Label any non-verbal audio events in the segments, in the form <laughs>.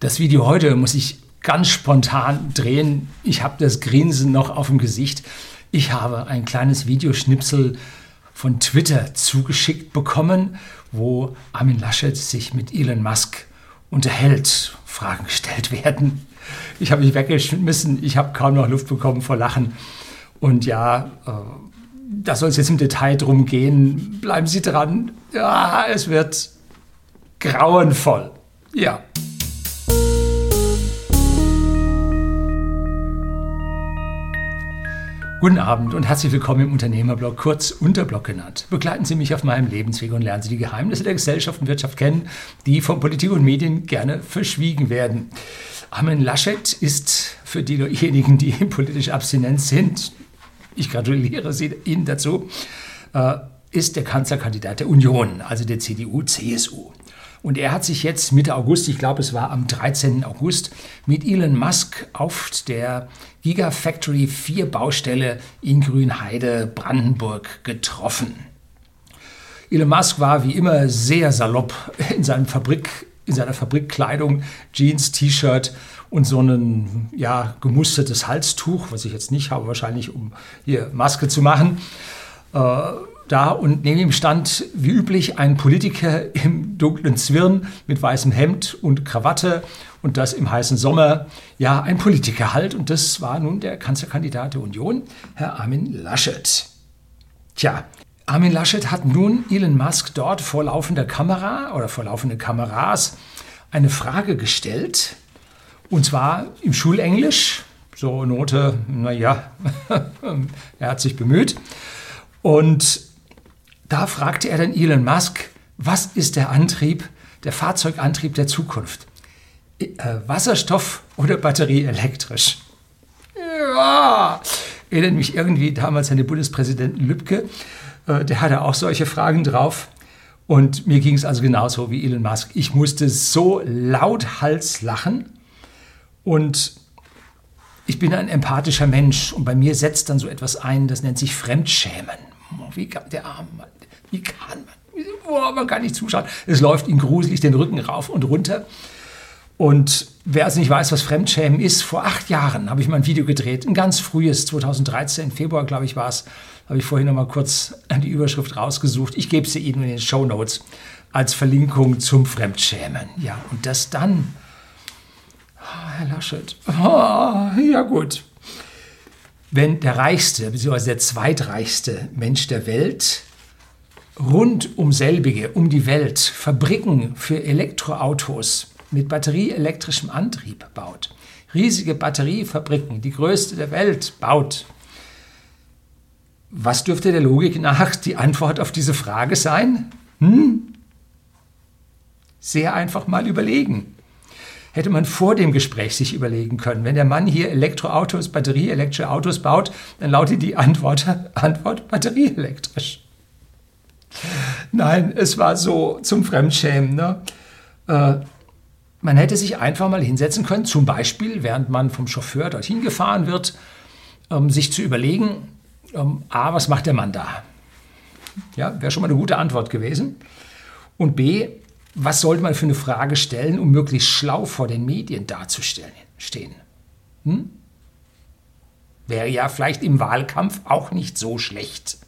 Das Video heute muss ich ganz spontan drehen. Ich habe das Grinsen noch auf dem Gesicht. Ich habe ein kleines Videoschnipsel von Twitter zugeschickt bekommen, wo Armin Laschet sich mit Elon Musk unterhält. Fragen gestellt <laughs> werden. Ich habe mich weggeschmissen. Ich habe kaum noch Luft bekommen vor Lachen. Und ja, äh, da soll es jetzt im Detail drum gehen. Bleiben Sie dran. Ja, es wird grauenvoll. Ja. Guten Abend und herzlich willkommen im Unternehmerblog, kurz Unterblog genannt. Begleiten Sie mich auf meinem Lebensweg und lernen Sie die Geheimnisse der Gesellschaft und Wirtschaft kennen, die von Politik und Medien gerne verschwiegen werden. Armin Laschet ist für diejenigen, die <laughs> politisch abstinent sind, ich gratuliere Sie, Ihnen dazu, äh, ist der Kanzlerkandidat der Union, also der CDU-CSU. Und er hat sich jetzt Mitte August, ich glaube es war am 13. August, mit Elon Musk auf der Gigafactory 4 Baustelle in Grünheide, Brandenburg getroffen. Elon Musk war wie immer sehr salopp in, seinem Fabrik, in seiner Fabrikkleidung, Jeans, T-Shirt und so ein ja, gemustertes Halstuch, was ich jetzt nicht habe, wahrscheinlich um hier Maske zu machen. Äh, da und neben ihm stand wie üblich ein Politiker im dunklen Zwirn mit weißem Hemd und Krawatte und das im heißen Sommer. Ja, ein Politiker halt und das war nun der Kanzlerkandidat der Union, Herr Armin Laschet. Tja, Armin Laschet hat nun Elon Musk dort vor laufender Kamera oder vor laufenden Kameras eine Frage gestellt und zwar im Schulenglisch, so Note, naja, <laughs> er hat sich bemüht. Und da fragte er dann Elon Musk, was ist der Antrieb, der Fahrzeugantrieb der Zukunft? Äh, Wasserstoff oder batterieelektrisch? Ja, erinnert mich irgendwie damals an den Bundespräsidenten Lübcke. Äh, der hatte auch solche Fragen drauf. Und mir ging es also genauso wie Elon Musk. Ich musste so lauthals lachen. Und ich bin ein empathischer Mensch. Und bei mir setzt dann so etwas ein, das nennt sich Fremdschämen. Wie kann der arme Mann, wie kann man, boah, man kann nicht zuschauen. Es läuft ihm gruselig den Rücken rauf und runter. Und wer also nicht weiß, was Fremdschämen ist, vor acht Jahren habe ich mal ein Video gedreht, ein ganz frühes, 2013, Februar, glaube ich, war es, habe ich vorhin noch mal kurz die Überschrift rausgesucht. Ich gebe sie Ihnen in den Show Notes als Verlinkung zum Fremdschämen. Ja, und das dann, oh, Herr Laschet, oh, ja gut, wenn der reichste bzw. der zweitreichste Mensch der Welt rund um selbige, um die Welt, Fabriken für Elektroautos mit batterieelektrischem Antrieb baut, riesige Batteriefabriken, die größte der Welt baut, was dürfte der Logik nach die Antwort auf diese Frage sein? Hm? Sehr einfach mal überlegen hätte man vor dem Gespräch sich überlegen können. Wenn der Mann hier Elektroautos, batterieelektrische Autos baut, dann lautet die Antwort, <laughs> Antwort batterieelektrisch. Nein, es war so zum Fremdschämen. Ne? Äh, man hätte sich einfach mal hinsetzen können, zum Beispiel, während man vom Chauffeur dorthin gefahren wird, ähm, sich zu überlegen, ähm, A, was macht der Mann da? Ja, wäre schon mal eine gute Antwort gewesen. Und B, was sollte man für eine Frage stellen, um möglichst schlau vor den Medien dazustehen? Hm? Wäre ja vielleicht im Wahlkampf auch nicht so schlecht.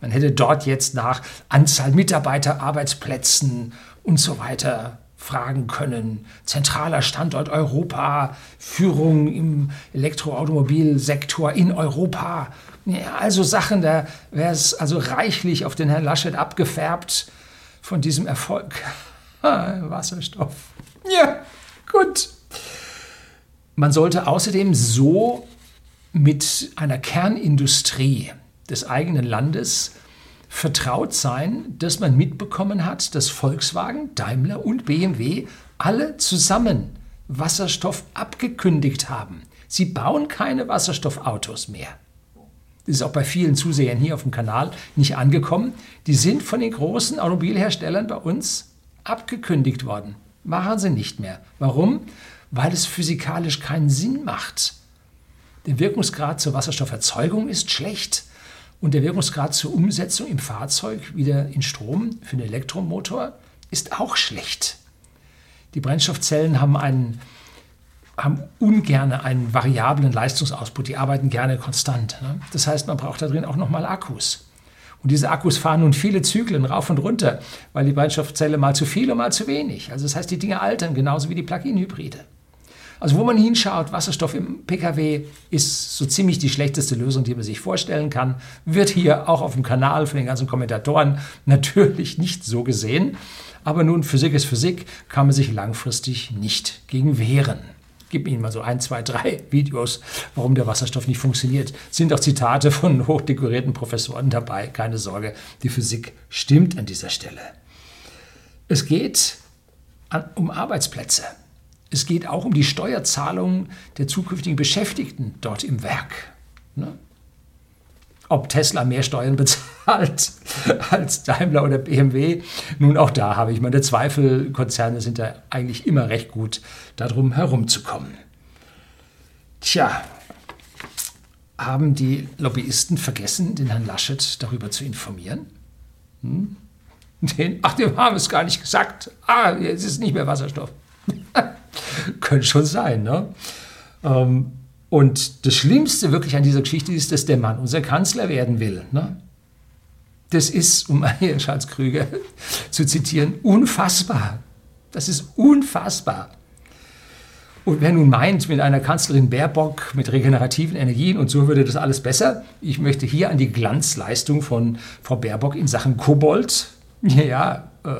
Man hätte dort jetzt nach Anzahl Mitarbeiter, Arbeitsplätzen und so weiter fragen können. Zentraler Standort Europa, Führung im Elektroautomobilsektor in Europa. Ja, also Sachen, da wäre es also reichlich auf den Herrn Laschet abgefärbt von diesem Erfolg. <laughs> Wasserstoff. Ja, gut. Man sollte außerdem so mit einer Kernindustrie des eigenen Landes vertraut sein, dass man mitbekommen hat, dass Volkswagen, Daimler und BMW alle zusammen Wasserstoff abgekündigt haben. Sie bauen keine Wasserstoffautos mehr. Das ist auch bei vielen Zusehern hier auf dem Kanal nicht angekommen. Die sind von den großen Automobilherstellern bei uns abgekündigt worden. Machen sie nicht mehr. Warum? Weil es physikalisch keinen Sinn macht. Der Wirkungsgrad zur Wasserstofferzeugung ist schlecht und der Wirkungsgrad zur Umsetzung im Fahrzeug wieder in Strom für den Elektromotor ist auch schlecht. Die Brennstoffzellen haben einen haben ungern einen variablen Leistungsausputt, die arbeiten gerne konstant. Ne? Das heißt, man braucht da drin auch nochmal Akkus. Und diese Akkus fahren nun viele Zyklen rauf und runter, weil die Brennstoffzelle mal zu viel und mal zu wenig. Also das heißt, die Dinge altern genauso wie die Plug-in-Hybride. Also wo man hinschaut, Wasserstoff im Pkw ist so ziemlich die schlechteste Lösung, die man sich vorstellen kann. Wird hier auch auf dem Kanal von den ganzen Kommentatoren <laughs> natürlich nicht so gesehen. Aber nun, Physik ist Physik, kann man sich langfristig nicht gegen wehren gebe Ihnen mal so ein, zwei, drei <laughs> Videos, warum der Wasserstoff nicht funktioniert. Es sind auch Zitate von <laughs> hochdekorierten Professoren dabei. Keine Sorge, die Physik stimmt an dieser Stelle. Es geht an, um Arbeitsplätze. Es geht auch um die Steuerzahlungen der zukünftigen Beschäftigten dort im Werk. Ne? Ob Tesla mehr Steuern <laughs> bezahlt als Daimler oder BMW. Nun, auch da habe ich meine Zweifel. Konzerne sind da eigentlich immer recht gut, darum herumzukommen. Tja, haben die Lobbyisten vergessen, den Herrn Laschet darüber zu informieren? Hm? Den, ach, dem haben es gar nicht gesagt. Ah, jetzt ist nicht mehr Wasserstoff. <laughs> Könnte schon sein, ne? Ähm, und das Schlimmste wirklich an dieser Geschichte ist, dass der Mann unser Kanzler werden will. Ne? Das ist, um <laughs> Charles Krüger zu zitieren, unfassbar. Das ist unfassbar. Und wer nun meint, mit einer Kanzlerin Baerbock, mit regenerativen Energien und so würde das alles besser, ich möchte hier an die Glanzleistung von Frau Baerbock in Sachen Kobold. Ja, äh,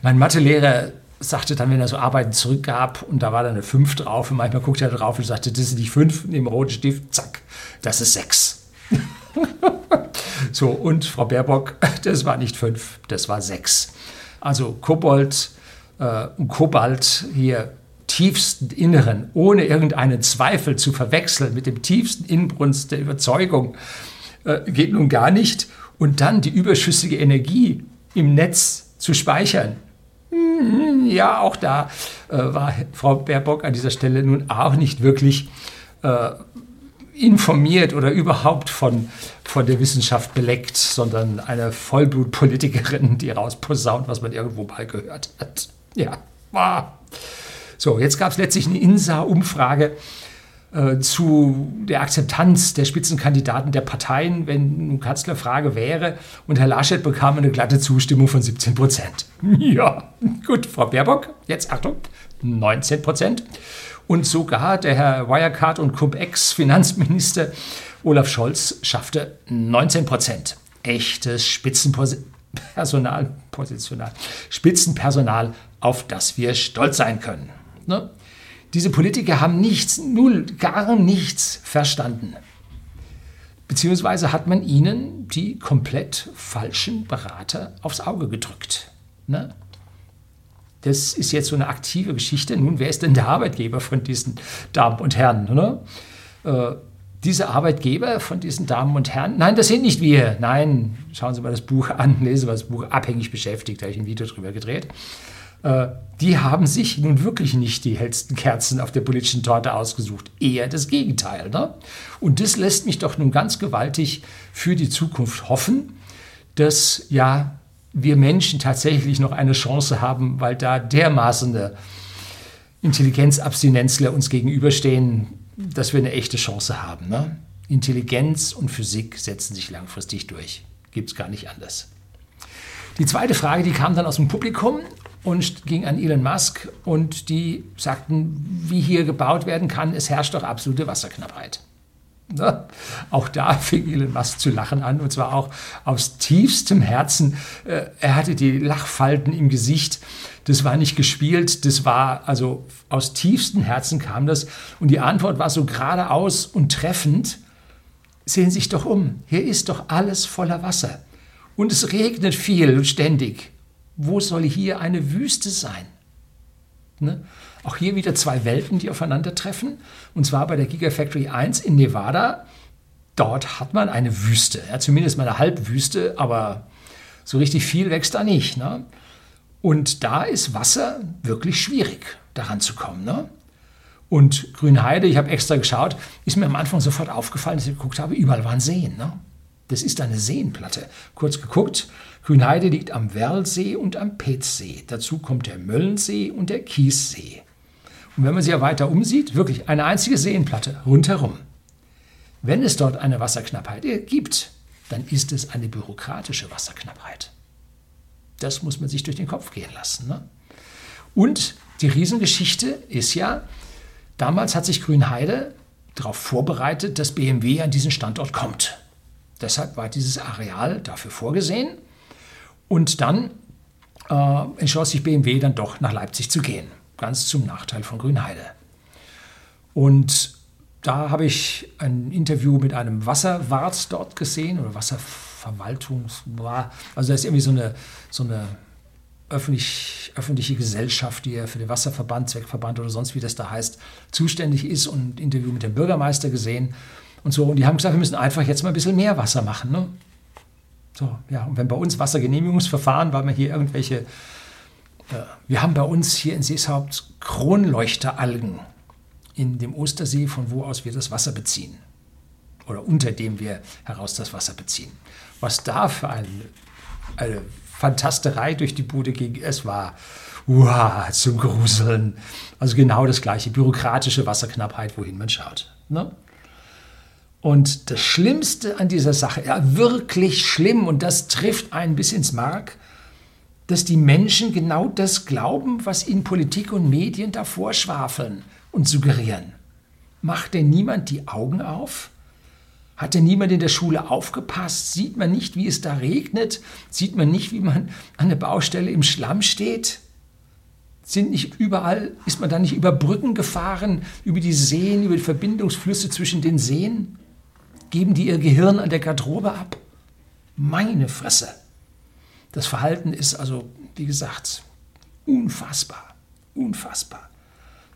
mein Mathelehrer sagte dann, wenn er so Arbeiten zurückgab und da war dann eine 5 drauf und manchmal guckte er drauf und sagte, das ist nicht 5, neben roten Stift, zack, das ist 6. <laughs> so, und Frau Baerbock, das war nicht 5, das war 6. Also Kobold äh, und Kobalt hier tiefsten Inneren, ohne irgendeinen Zweifel zu verwechseln mit dem tiefsten Inbrunst der Überzeugung, äh, geht nun gar nicht. Und dann die überschüssige Energie im Netz zu speichern, ja, auch da äh, war Frau Baerbock an dieser Stelle nun auch nicht wirklich äh, informiert oder überhaupt von, von der Wissenschaft beleckt, sondern eine Vollblutpolitikerin, die rausposaunt, was man irgendwo mal gehört hat. Ja, war. So, jetzt gab es letztlich eine INSA-Umfrage zu der Akzeptanz der Spitzenkandidaten der Parteien, wenn eine Kanzlerfrage wäre. Und Herr Laschet bekam eine glatte Zustimmung von 17 Prozent. <laughs> Ja, gut, Frau Baerbock, jetzt Achtung, 19 Prozent. Und sogar der Herr Wirecard und Cum-Ex-Finanzminister Olaf Scholz schaffte 19 Prozent. Echtes Spitzenpersonal, <laughs> Positional, Spitzenpersonal, auf das wir stolz sein können. Ne? Diese Politiker haben nichts, null, gar nichts verstanden. Beziehungsweise hat man ihnen die komplett falschen Berater aufs Auge gedrückt. Ne? Das ist jetzt so eine aktive Geschichte. Nun, wer ist denn der Arbeitgeber von diesen Damen und Herren? Ne? Äh, diese Arbeitgeber von diesen Damen und Herren, nein, das sind nicht wir. Nein, schauen Sie mal das Buch an, lesen Sie mal das Buch Abhängig beschäftigt, da habe ich ein Video drüber gedreht. Äh, die haben sich nun wirklich nicht die hellsten Kerzen auf der politischen Torte ausgesucht. Eher das Gegenteil. Ne? Und das lässt mich doch nun ganz gewaltig für die Zukunft hoffen, dass ja wir Menschen tatsächlich noch eine Chance haben, weil da dermaßen Intelligenzabstinenzler uns gegenüberstehen, dass wir eine echte Chance haben. Ne? Intelligenz und Physik setzen sich langfristig durch. Gibt es gar nicht anders. Die zweite Frage, die kam dann aus dem Publikum und ging an Elon Musk und die sagten, wie hier gebaut werden kann, es herrscht doch absolute Wasserknappheit. Ja, auch da <laughs> fing Elon Musk zu lachen an und zwar auch aus tiefstem Herzen. Äh, er hatte die Lachfalten im Gesicht. Das war nicht gespielt, das war also aus tiefstem Herzen kam das. Und die Antwort war so geradeaus und treffend. Sehen Sie sich doch um, hier ist doch alles voller Wasser. Und es regnet viel und ständig wo soll hier eine Wüste sein? Ne? Auch hier wieder zwei Welten, die aufeinandertreffen. Und zwar bei der Gigafactory 1 in Nevada. Dort hat man eine Wüste, ja, zumindest mal eine Halbwüste, aber so richtig viel wächst da nicht. Ne? Und da ist Wasser wirklich schwierig, daran zu kommen. Ne? Und Grünheide, ich habe extra geschaut, ist mir am Anfang sofort aufgefallen, dass ich geguckt habe, überall waren Seen. Ne? Das ist eine Seenplatte. Kurz geguckt, Grünheide liegt am Werlsee und am Petzsee. Dazu kommt der Möllensee und der Kiessee. Und wenn man sich ja weiter umsieht, wirklich eine einzige Seenplatte rundherum. Wenn es dort eine Wasserknappheit gibt, dann ist es eine bürokratische Wasserknappheit. Das muss man sich durch den Kopf gehen lassen. Ne? Und die Riesengeschichte ist ja, damals hat sich Grünheide darauf vorbereitet, dass BMW an diesen Standort kommt. Deshalb war dieses Areal dafür vorgesehen. Und dann äh, entschloss sich BMW dann doch nach Leipzig zu gehen, ganz zum Nachteil von Grünheide. Und da habe ich ein Interview mit einem Wasserwart dort gesehen oder Wasserverwaltungs... Also da ist irgendwie so eine, so eine öffentlich, öffentliche Gesellschaft, die ja für den Wasserverband, Zweckverband oder sonst wie das da heißt, zuständig ist und ein Interview mit dem Bürgermeister gesehen und so. Und die haben gesagt, wir müssen einfach jetzt mal ein bisschen mehr Wasser machen. Ne? So, ja, und wenn bei uns Wassergenehmigungsverfahren, weil wir hier irgendwelche, äh, wir haben bei uns hier in Seeshaupt Kronleuchteralgen in dem Ostersee, von wo aus wir das Wasser beziehen. Oder unter dem wir heraus das Wasser beziehen. Was da für ein, eine Fantasterei durch die Bude ging, es war wow, zum Gruseln. Also genau das gleiche, bürokratische Wasserknappheit, wohin man schaut. Ne? Und das Schlimmste an dieser Sache, ja wirklich schlimm, und das trifft einen bis ins Mark, dass die Menschen genau das glauben, was ihnen Politik und Medien davor schwafeln und suggerieren. Macht denn niemand die Augen auf? Hat denn niemand in der Schule aufgepasst? Sieht man nicht, wie es da regnet? Sieht man nicht, wie man an der Baustelle im Schlamm steht? Sind nicht überall, ist man da nicht über Brücken gefahren, über die Seen, über die Verbindungsflüsse zwischen den Seen? Geben die ihr Gehirn an der Garderobe ab? Meine Fresse. Das Verhalten ist also, wie gesagt, unfassbar. Unfassbar.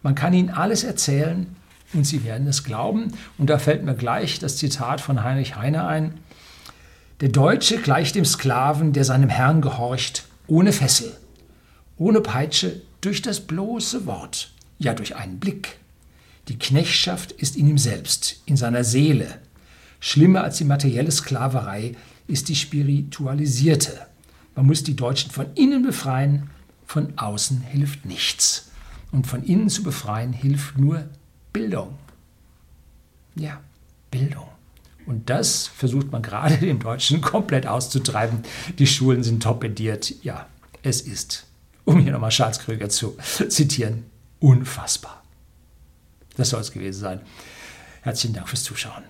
Man kann ihnen alles erzählen und sie werden es glauben. Und da fällt mir gleich das Zitat von Heinrich Heine ein. Der Deutsche gleicht dem Sklaven, der seinem Herrn gehorcht, ohne Fessel, ohne Peitsche, durch das bloße Wort, ja durch einen Blick. Die Knechtschaft ist in ihm selbst, in seiner Seele. Schlimmer als die materielle Sklaverei ist die spiritualisierte. Man muss die Deutschen von innen befreien, von außen hilft nichts. Und von innen zu befreien hilft nur Bildung. Ja, Bildung. Und das versucht man gerade dem Deutschen komplett auszutreiben. Die Schulen sind torpediert. Ja, es ist, um hier nochmal Charles Krüger zu zitieren, unfassbar. Das soll es gewesen sein. Herzlichen Dank fürs Zuschauen.